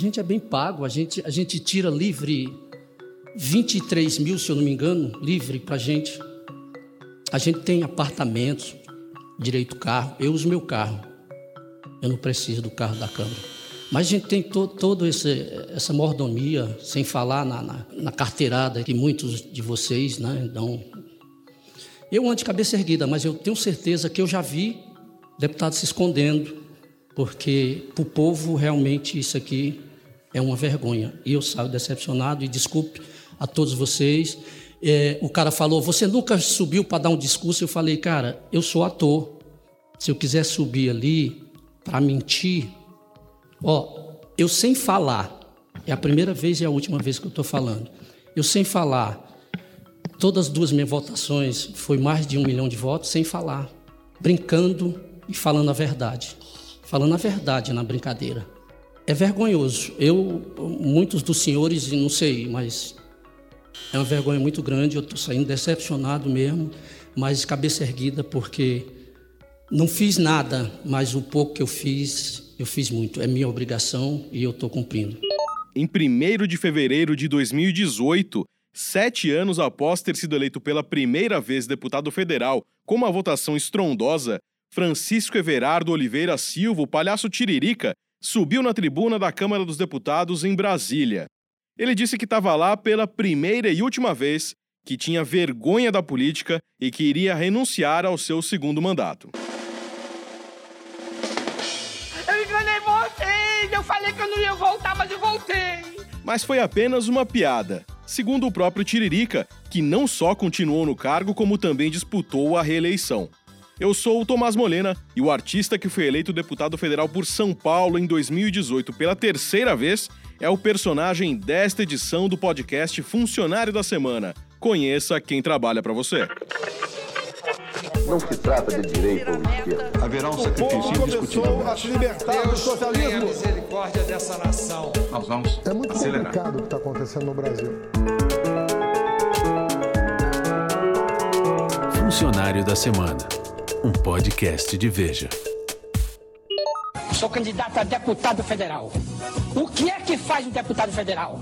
gente é bem pago, a gente, a gente tira livre 23 mil, se eu não me engano, livre para gente. A gente tem apartamentos, direito carro, eu uso meu carro. Eu não preciso do carro da Câmara. Mas a gente tem to, toda essa mordomia, sem falar na, na, na, carteirada que muitos de vocês né, dão. Eu ando de cabeça erguida, mas eu tenho certeza que eu já vi deputados se escondendo, porque para o povo realmente isso aqui é uma vergonha. E eu saio decepcionado e desculpe a todos vocês. É, o cara falou: Você nunca subiu para dar um discurso? Eu falei: Cara, eu sou ator. Se eu quiser subir ali para mentir, ó, eu sem falar, é a primeira vez e a última vez que eu estou falando, eu sem falar, todas as duas minhas votações foi mais de um milhão de votos, sem falar, brincando e falando a verdade. Falando a verdade na brincadeira. É vergonhoso. Eu, muitos dos senhores, não sei, mas é uma vergonha muito grande, eu estou saindo decepcionado mesmo, mas cabeça erguida, porque não fiz nada, mas o pouco que eu fiz, eu fiz muito. É minha obrigação e eu estou cumprindo. Em 1 de fevereiro de 2018, sete anos após ter sido eleito pela primeira vez deputado federal com uma votação estrondosa, Francisco Everardo Oliveira Silva, o palhaço Tiririca, subiu na tribuna da Câmara dos Deputados em Brasília. Ele disse que estava lá pela primeira e última vez, que tinha vergonha da política e que iria renunciar ao seu segundo mandato. Eu enganei vocês! Eu falei que eu não ia voltar, mas eu voltei! Mas foi apenas uma piada, segundo o próprio Tiririca, que não só continuou no cargo, como também disputou a reeleição. Eu sou o Tomás Molena e o artista que foi eleito deputado federal por São Paulo em 2018 pela terceira vez é o personagem desta edição do podcast Funcionário da Semana. Conheça quem trabalha para você. Não se trata de direita ou esquerda. Haverá um sacrifício indiscutível. a se libertar do socialismo. a misericórdia dessa nação. Nós vamos É muito acelerar. complicado o que está acontecendo no Brasil. Funcionário da Semana. Um podcast de Veja. Sou candidato a deputado federal. O que é que faz um deputado federal?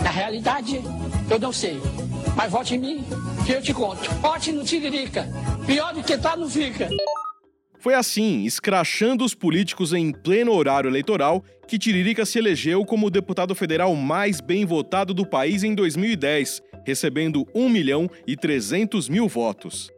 Na realidade, eu não sei. Mas vote em mim, que eu te conto. Vote no Tiririca. Pior do que tá, não fica. Foi assim, escrachando os políticos em pleno horário eleitoral, que Tiririca se elegeu como o deputado federal mais bem votado do país em 2010, recebendo 1 milhão e 300 mil votos.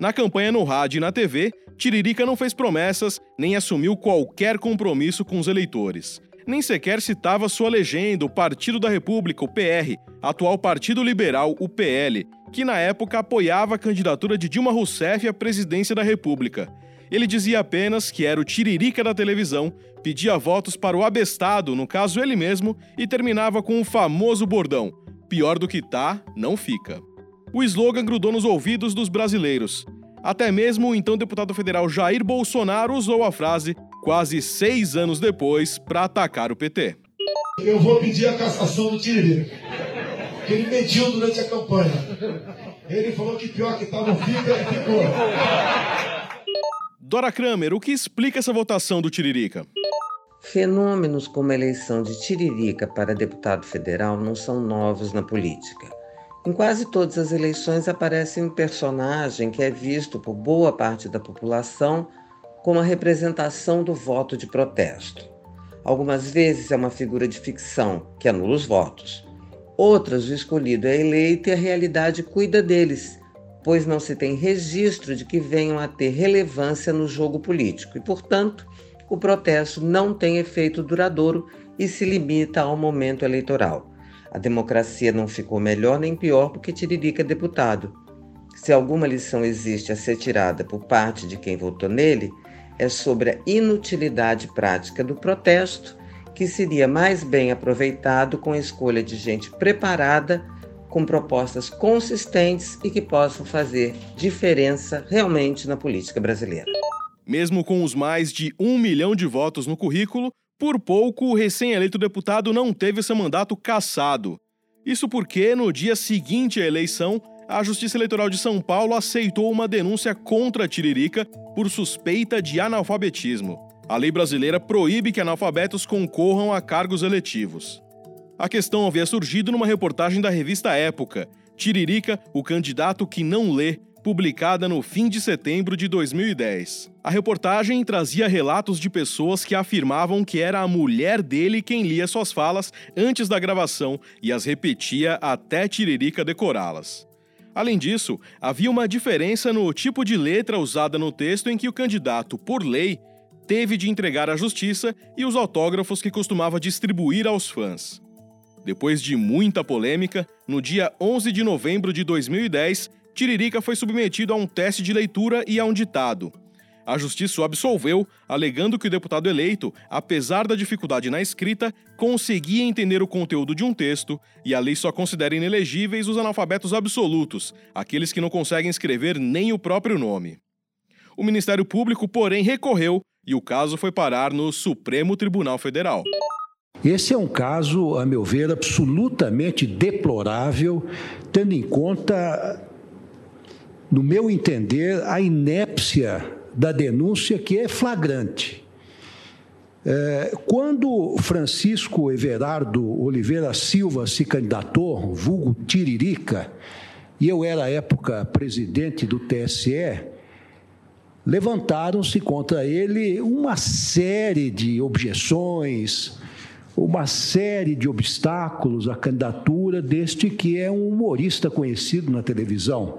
Na campanha no rádio e na TV, Tiririca não fez promessas nem assumiu qualquer compromisso com os eleitores. Nem sequer citava sua legenda, o Partido da República, o PR, atual Partido Liberal, o PL, que na época apoiava a candidatura de Dilma Rousseff à presidência da República. Ele dizia apenas que era o tiririca da televisão, pedia votos para o abestado, no caso ele mesmo, e terminava com o famoso bordão: pior do que tá, não fica. O slogan grudou nos ouvidos dos brasileiros. Até mesmo o então deputado federal Jair Bolsonaro usou a frase quase seis anos depois para atacar o PT. Eu vou pedir a cassação do Tiririca. Que ele mediu durante a campanha. Ele falou que pior que tá não fica, ele ficou. Dora Kramer, o que explica essa votação do Tiririca? Fenômenos como a eleição de Tiririca para deputado federal não são novos na política. Em quase todas as eleições aparece um personagem que é visto por boa parte da população como a representação do voto de protesto. Algumas vezes é uma figura de ficção que anula os votos. Outras, o escolhido é eleito e a realidade cuida deles, pois não se tem registro de que venham a ter relevância no jogo político e, portanto, o protesto não tem efeito duradouro e se limita ao momento eleitoral. A democracia não ficou melhor nem pior porque Tiririca é deputado. Se alguma lição existe a ser tirada por parte de quem votou nele, é sobre a inutilidade prática do protesto, que seria mais bem aproveitado com a escolha de gente preparada, com propostas consistentes e que possam fazer diferença realmente na política brasileira. Mesmo com os mais de um milhão de votos no currículo, por pouco o recém-eleito deputado não teve seu mandato cassado. Isso porque, no dia seguinte à eleição, a Justiça Eleitoral de São Paulo aceitou uma denúncia contra Tiririca por suspeita de analfabetismo. A lei brasileira proíbe que analfabetos concorram a cargos eletivos. A questão havia surgido numa reportagem da revista Época, Tiririca, o candidato que não lê, publicada no fim de setembro de 2010. A reportagem trazia relatos de pessoas que afirmavam que era a mulher dele quem lia suas falas antes da gravação e as repetia até Tiririca decorá-las. Além disso, havia uma diferença no tipo de letra usada no texto em que o candidato, por lei, teve de entregar à justiça e os autógrafos que costumava distribuir aos fãs. Depois de muita polêmica, no dia 11 de novembro de 2010, Tiririca foi submetido a um teste de leitura e a um ditado. A justiça o absolveu, alegando que o deputado eleito, apesar da dificuldade na escrita, conseguia entender o conteúdo de um texto e a lei só considera inelegíveis os analfabetos absolutos, aqueles que não conseguem escrever nem o próprio nome. O Ministério Público, porém, recorreu e o caso foi parar no Supremo Tribunal Federal. Esse é um caso, a meu ver, absolutamente deplorável, tendo em conta, no meu entender, a inépcia da denúncia que é flagrante. É, quando Francisco Everardo Oliveira Silva se candidatou, vulgo Tiririca, e eu era à época presidente do TSE, levantaram-se contra ele uma série de objeções, uma série de obstáculos à candidatura deste que é um humorista conhecido na televisão.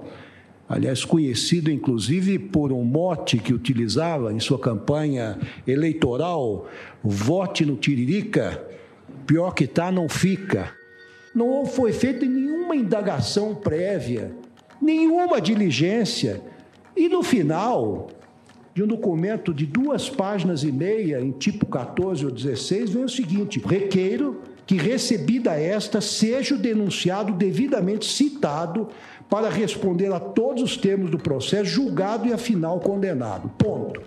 Aliás, conhecido inclusive por um mote que utilizava em sua campanha eleitoral: vote no Tiririca, pior que tá, não fica. Não foi feita nenhuma indagação prévia, nenhuma diligência. E no final, de um documento de duas páginas e meia, em tipo 14 ou 16, vem o seguinte: requeiro que recebida esta seja o denunciado devidamente citado para responder a todos os termos do processo, julgado e afinal condenado. Ponto.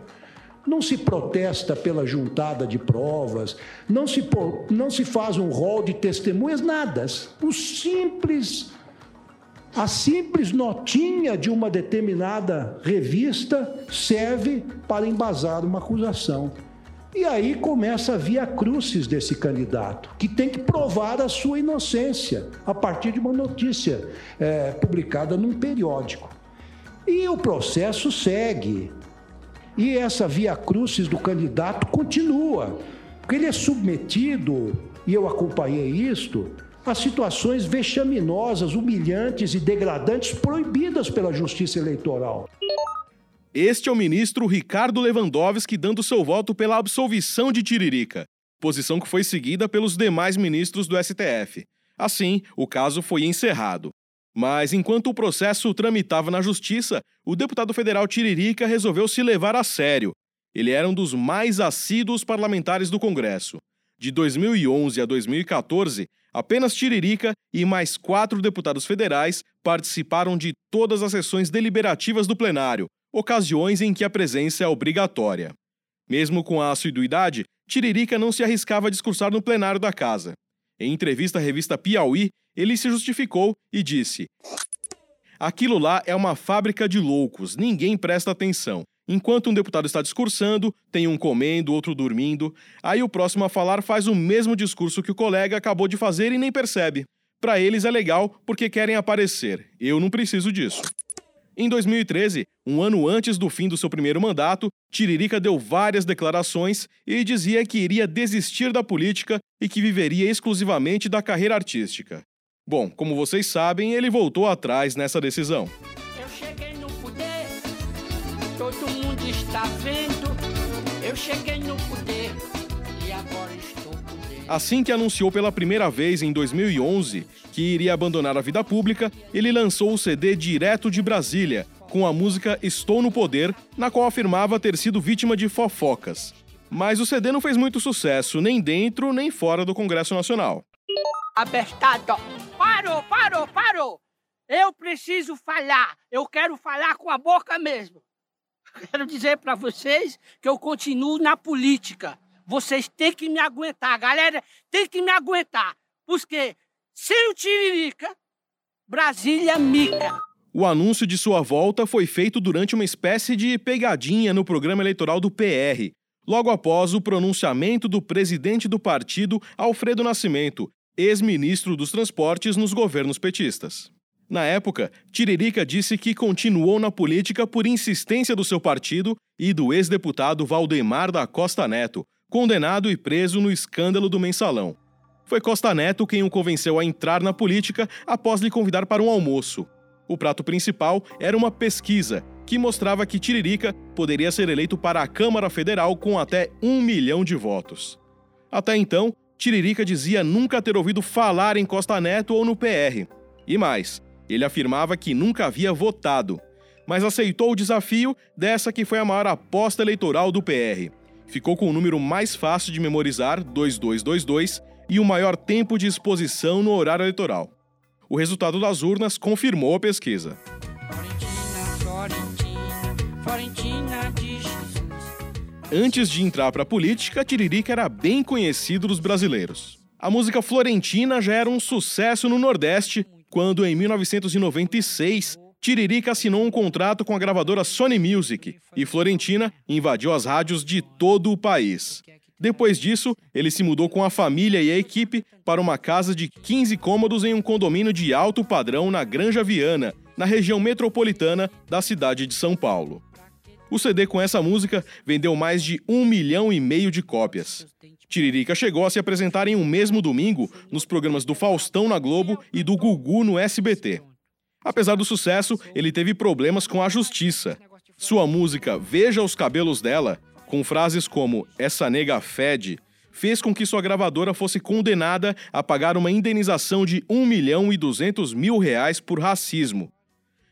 Não se protesta pela juntada de provas, não se, não se faz um rol de testemunhas, nada. O simples a simples notinha de uma determinada revista serve para embasar uma acusação. E aí começa a via crucis desse candidato, que tem que provar a sua inocência a partir de uma notícia é, publicada num periódico. E o processo segue. E essa via crucis do candidato continua, porque ele é submetido, e eu acompanhei isto, a situações vexaminosas, humilhantes e degradantes proibidas pela Justiça Eleitoral. Este é o ministro Ricardo Lewandowski dando seu voto pela absolvição de Tiririca, posição que foi seguida pelos demais ministros do STF. Assim, o caso foi encerrado. Mas enquanto o processo tramitava na justiça, o deputado federal Tiririca resolveu se levar a sério. Ele era um dos mais assíduos parlamentares do Congresso. De 2011 a 2014, Apenas Tiririca e mais quatro deputados federais participaram de todas as sessões deliberativas do plenário, ocasiões em que a presença é obrigatória. Mesmo com a assiduidade, Tiririca não se arriscava a discursar no plenário da casa. Em entrevista à revista Piauí, ele se justificou e disse: Aquilo lá é uma fábrica de loucos, ninguém presta atenção. Enquanto um deputado está discursando, tem um comendo, outro dormindo. Aí o próximo a falar faz o mesmo discurso que o colega acabou de fazer e nem percebe. Para eles é legal porque querem aparecer. Eu não preciso disso. Em 2013, um ano antes do fim do seu primeiro mandato, Tiririca deu várias declarações e dizia que iria desistir da política e que viveria exclusivamente da carreira artística. Bom, como vocês sabem, ele voltou atrás nessa decisão. todo mundo está vendo. Eu cheguei no poder Assim que anunciou pela primeira vez em 2011 que iria abandonar a vida pública, ele lançou o CD direto de Brasília, com a música Estou no Poder, na qual afirmava ter sido vítima de fofocas. Mas o CD não fez muito sucesso, nem dentro nem fora do Congresso Nacional. Abertado! Parou, parou, parou! Eu preciso falar! Eu quero falar com a boca mesmo! Quero dizer para vocês que eu continuo na política. Vocês têm que me aguentar, galera, tem que me aguentar. Porque sem o Tiririca, Brasília mica. O anúncio de sua volta foi feito durante uma espécie de pegadinha no programa eleitoral do PR. logo após o pronunciamento do presidente do partido, Alfredo Nascimento, ex-ministro dos Transportes nos governos petistas. Na época, Tiririca disse que continuou na política por insistência do seu partido e do ex-deputado Valdemar da Costa Neto, condenado e preso no escândalo do mensalão. Foi Costa Neto quem o convenceu a entrar na política após lhe convidar para um almoço. O prato principal era uma pesquisa que mostrava que Tiririca poderia ser eleito para a Câmara Federal com até um milhão de votos. Até então, Tiririca dizia nunca ter ouvido falar em Costa Neto ou no PR. E mais, ele afirmava que nunca havia votado, mas aceitou o desafio dessa que foi a maior aposta eleitoral do PR. Ficou com o número mais fácil de memorizar, 2222, e o maior tempo de exposição no horário eleitoral. O resultado das urnas confirmou a pesquisa. Antes de entrar para a política, Tiririca era bem conhecido dos brasileiros. A música florentina já era um sucesso no Nordeste quando, em 1996, Tiririca assinou um contrato com a gravadora Sony Music e Florentina invadiu as rádios de todo o país. Depois disso, ele se mudou com a família e a equipe para uma casa de 15 cômodos em um condomínio de alto padrão na Granja Viana, na região metropolitana da cidade de São Paulo. O CD com essa música vendeu mais de um milhão e meio de cópias. Tiririca chegou a se apresentar em um mesmo domingo nos programas do Faustão na Globo e do Gugu no SBT. Apesar do sucesso, ele teve problemas com a justiça. Sua música Veja os Cabelos dela com frases como essa nega fede, fez com que sua gravadora fosse condenada a pagar uma indenização de 1 milhão e 200 mil reais por racismo.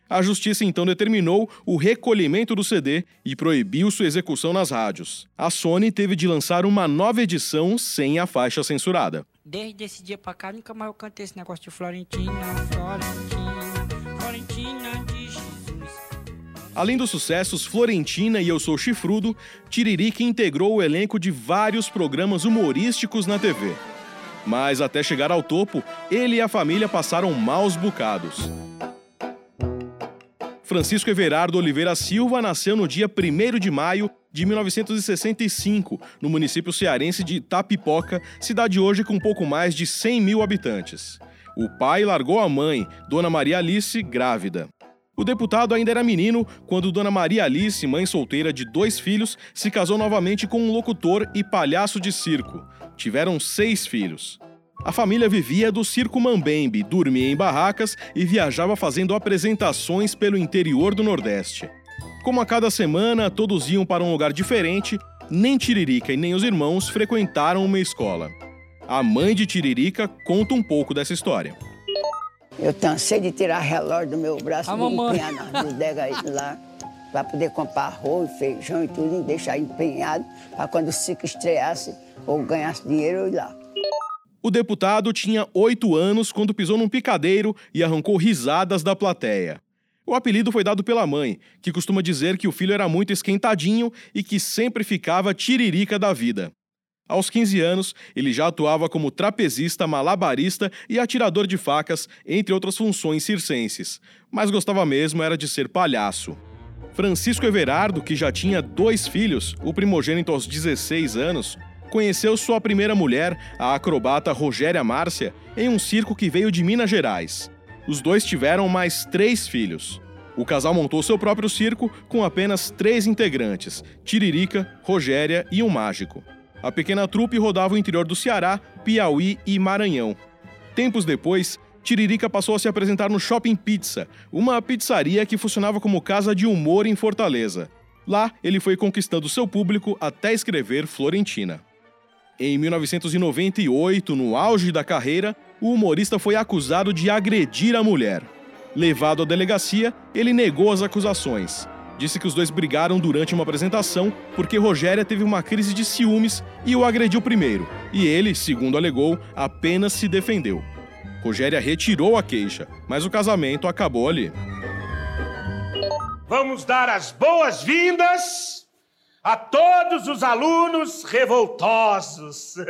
A justiça então determinou o recolhimento do CD e proibiu sua execução nas rádios. A Sony teve de lançar uma nova edição sem a faixa censurada. Desde esse dia pra cá, nunca mais eu cantei esse negócio de Florentina, Florentina, Além dos sucessos Florentina e Eu Sou Chifrudo, Tiririca integrou o elenco de vários programas humorísticos na TV. Mas até chegar ao topo, ele e a família passaram maus bocados. Francisco Everardo Oliveira Silva nasceu no dia 1 de maio de 1965, no município cearense de Tapipoca, cidade hoje com pouco mais de 100 mil habitantes. O pai largou a mãe, Dona Maria Alice, grávida. O deputado ainda era menino quando Dona Maria Alice, mãe solteira de dois filhos, se casou novamente com um locutor e palhaço de circo. Tiveram seis filhos. A família vivia do circo Mambembe, dormia em barracas e viajava fazendo apresentações pelo interior do Nordeste. Como a cada semana todos iam para um lugar diferente, nem Tiririca e nem os irmãos frequentaram uma escola. A mãe de Tiririca conta um pouco dessa história. Eu cansei de tirar relógio do meu braço e empenhar na bodega lá, para poder comprar arroz, feijão e tudo, e deixar empenhado, para quando o ciclo estreasse ou ganhasse dinheiro, eu ir lá. O deputado tinha oito anos quando pisou num picadeiro e arrancou risadas da plateia. O apelido foi dado pela mãe, que costuma dizer que o filho era muito esquentadinho e que sempre ficava tiririca da vida. Aos 15 anos, ele já atuava como trapezista, malabarista e atirador de facas, entre outras funções circenses, mas gostava mesmo era de ser palhaço. Francisco Everardo, que já tinha dois filhos, o primogênito aos 16 anos, conheceu sua primeira mulher, a acrobata Rogéria Márcia, em um circo que veio de Minas Gerais. Os dois tiveram mais três filhos. O casal montou seu próprio circo com apenas três integrantes: Tiririca, Rogéria e um mágico. A pequena trupe rodava o interior do Ceará, Piauí e Maranhão. Tempos depois, Tiririca passou a se apresentar no Shopping Pizza, uma pizzaria que funcionava como casa de humor em Fortaleza. Lá, ele foi conquistando seu público até escrever Florentina. Em 1998, no auge da carreira, o humorista foi acusado de agredir a mulher. Levado à delegacia, ele negou as acusações disse que os dois brigaram durante uma apresentação porque Rogéria teve uma crise de ciúmes e o agrediu primeiro, e ele, segundo alegou, apenas se defendeu. Rogéria retirou a queixa, mas o casamento acabou ali. Vamos dar as boas-vindas a todos os alunos revoltosos.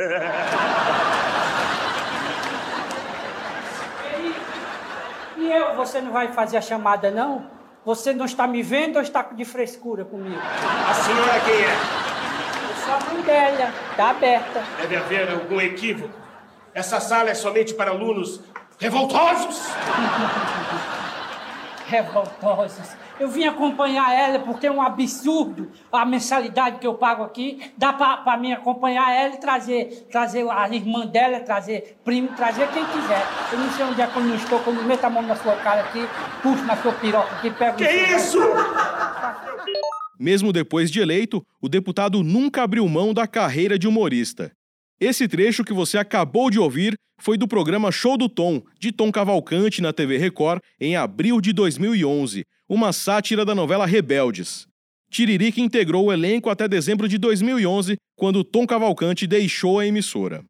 e eu, você não vai fazer a chamada, não? Você não está me vendo ou está de frescura comigo? A senhora quem é? Eu sou a mãe dela, tá aberta. Deve haver algum equívoco. Essa sala é somente para alunos revoltosos? revoltosos. Eu vim acompanhar ela porque é um absurdo a mensalidade que eu pago aqui. Dá para mim acompanhar ela e trazer, trazer a irmã dela, trazer primo, trazer quem quiser. Eu não sei onde é que eu não estou, quando eu meto a mão na sua cara aqui, puxo na sua piroca aqui, pego... Que isso? Mesmo depois de eleito, o deputado nunca abriu mão da carreira de humorista. Esse trecho que você acabou de ouvir foi do programa Show do Tom, de Tom Cavalcante na TV Record, em abril de 2011, uma sátira da novela Rebeldes. Tiririca integrou o elenco até dezembro de 2011, quando Tom Cavalcante deixou a emissora.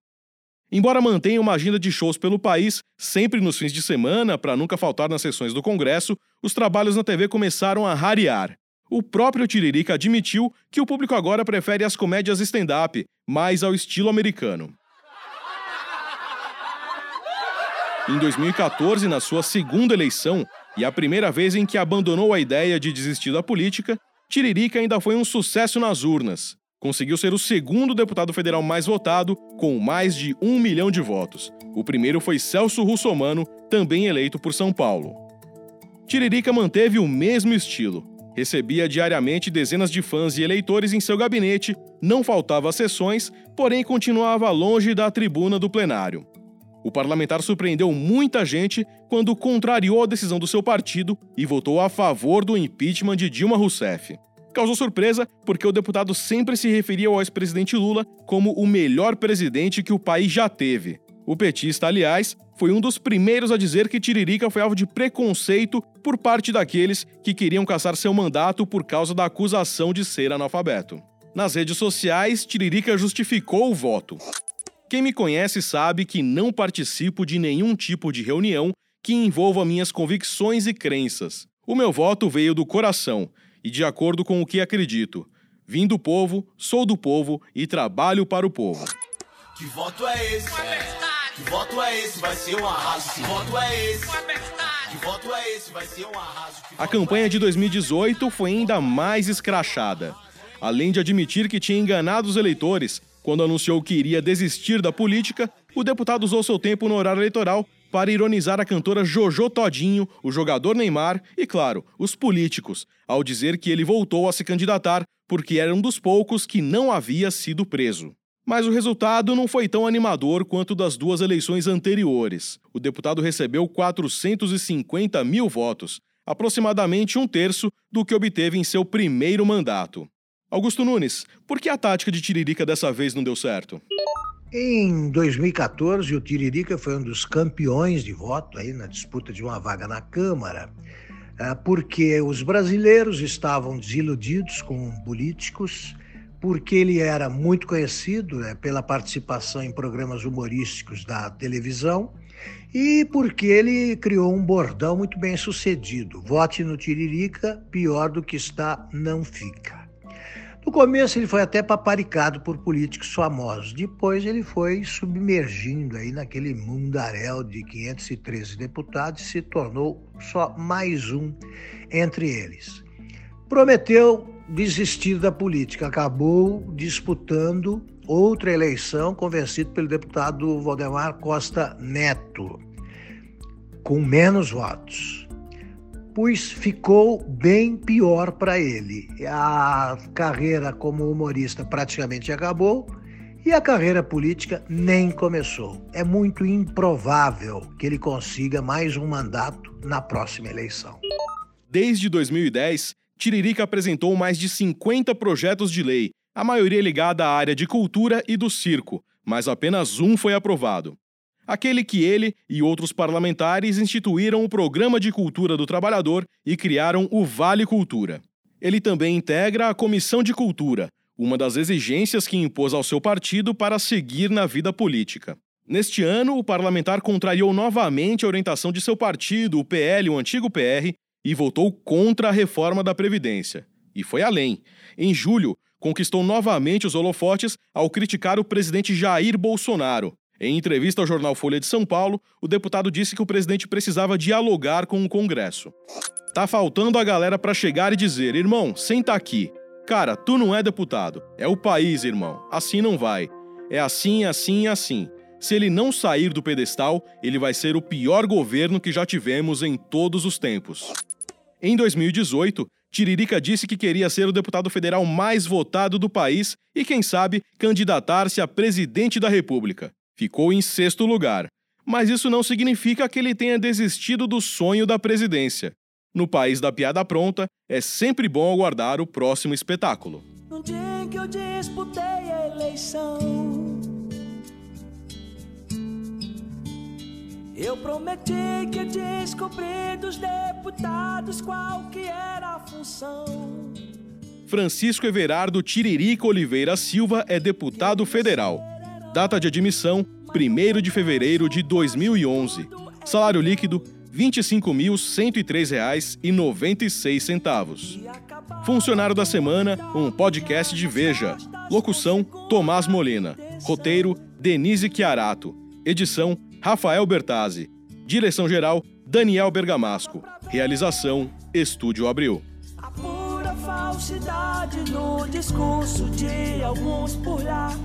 Embora mantenha uma agenda de shows pelo país, sempre nos fins de semana, para nunca faltar nas sessões do Congresso, os trabalhos na TV começaram a rarear. O próprio Tiririca admitiu que o público agora prefere as comédias stand-up, mais ao estilo americano. Em 2014, na sua segunda eleição, e a primeira vez em que abandonou a ideia de desistir da política, Tiririca ainda foi um sucesso nas urnas. Conseguiu ser o segundo deputado federal mais votado, com mais de um milhão de votos. O primeiro foi Celso Russomano, também eleito por São Paulo. Tiririca manteve o mesmo estilo, Recebia diariamente dezenas de fãs e eleitores em seu gabinete, não faltava sessões, porém continuava longe da tribuna do plenário. O parlamentar surpreendeu muita gente quando contrariou a decisão do seu partido e votou a favor do impeachment de Dilma Rousseff. Causou surpresa porque o deputado sempre se referia ao ex-presidente Lula como o melhor presidente que o país já teve. O petista, aliás, foi um dos primeiros a dizer que Tiririca foi alvo de preconceito por parte daqueles que queriam caçar seu mandato por causa da acusação de ser analfabeto. Nas redes sociais, Tiririca justificou o voto. Quem me conhece sabe que não participo de nenhum tipo de reunião que envolva minhas convicções e crenças. O meu voto veio do coração e de acordo com o que acredito. Vim do povo, sou do povo e trabalho para o povo. Que voto é esse? Que voto é esse? Vai ser um arraso. Que voto é esse? Que voto é esse? Vai ser um arraso. A campanha de 2018 foi ainda mais escrachada. Além de admitir que tinha enganado os eleitores quando anunciou que iria desistir da política, o deputado usou seu tempo no horário eleitoral para ironizar a cantora Jojo Todinho, o jogador Neymar e, claro, os políticos, ao dizer que ele voltou a se candidatar porque era um dos poucos que não havia sido preso. Mas o resultado não foi tão animador quanto das duas eleições anteriores. O deputado recebeu 450 mil votos, aproximadamente um terço do que obteve em seu primeiro mandato. Augusto Nunes, por que a tática de Tiririca dessa vez não deu certo? Em 2014, o Tiririca foi um dos campeões de voto aí na disputa de uma vaga na Câmara, eh, porque os brasileiros estavam desiludidos com políticos porque ele era muito conhecido né, pela participação em programas humorísticos da televisão e porque ele criou um bordão muito bem sucedido: vote no Tiririca, pior do que está, não fica. No começo ele foi até paparicado por políticos famosos, depois ele foi submergindo aí naquele mundaréu de 513 deputados e se tornou só mais um entre eles. Prometeu desistir da política, acabou disputando outra eleição, convencido pelo deputado Valdemar Costa Neto, com menos votos. Pois ficou bem pior para ele. A carreira como humorista praticamente acabou e a carreira política nem começou. É muito improvável que ele consiga mais um mandato na próxima eleição. Desde 2010, Tiririca apresentou mais de 50 projetos de lei, a maioria ligada à área de cultura e do circo, mas apenas um foi aprovado. Aquele que ele e outros parlamentares instituíram o Programa de Cultura do Trabalhador e criaram o Vale Cultura. Ele também integra a Comissão de Cultura, uma das exigências que impôs ao seu partido para seguir na vida política. Neste ano, o parlamentar contrariou novamente a orientação de seu partido, o PL, o antigo PR, e votou contra a reforma da Previdência. E foi além. Em julho, conquistou novamente os holofotes ao criticar o presidente Jair Bolsonaro. Em entrevista ao jornal Folha de São Paulo, o deputado disse que o presidente precisava dialogar com o Congresso. Tá faltando a galera para chegar e dizer: irmão, senta aqui. Cara, tu não é deputado. É o país, irmão. Assim não vai. É assim, assim e assim. Se ele não sair do pedestal, ele vai ser o pior governo que já tivemos em todos os tempos. Em 2018, Tiririca disse que queria ser o deputado federal mais votado do país e, quem sabe, candidatar-se a presidente da República. Ficou em sexto lugar. Mas isso não significa que ele tenha desistido do sonho da presidência. No país da piada pronta, é sempre bom aguardar o próximo espetáculo. No dia em que eu disputei a eleição, eu prometi que descobri dos deputados qual que era a função. Francisco Everardo Tiririca Oliveira Silva é deputado federal. Data de admissão: 1 de fevereiro de 2011. Salário líquido: R$ 25.103,96. Funcionário da Semana, um podcast de Veja. Locução: Tomás Molina. Roteiro: Denise Chiarato. Edição: Rafael Bertazzi. Direção-geral: Daniel Bergamasco. Realização: Estúdio Abril. A pura falsidade no discurso de alguns por lá.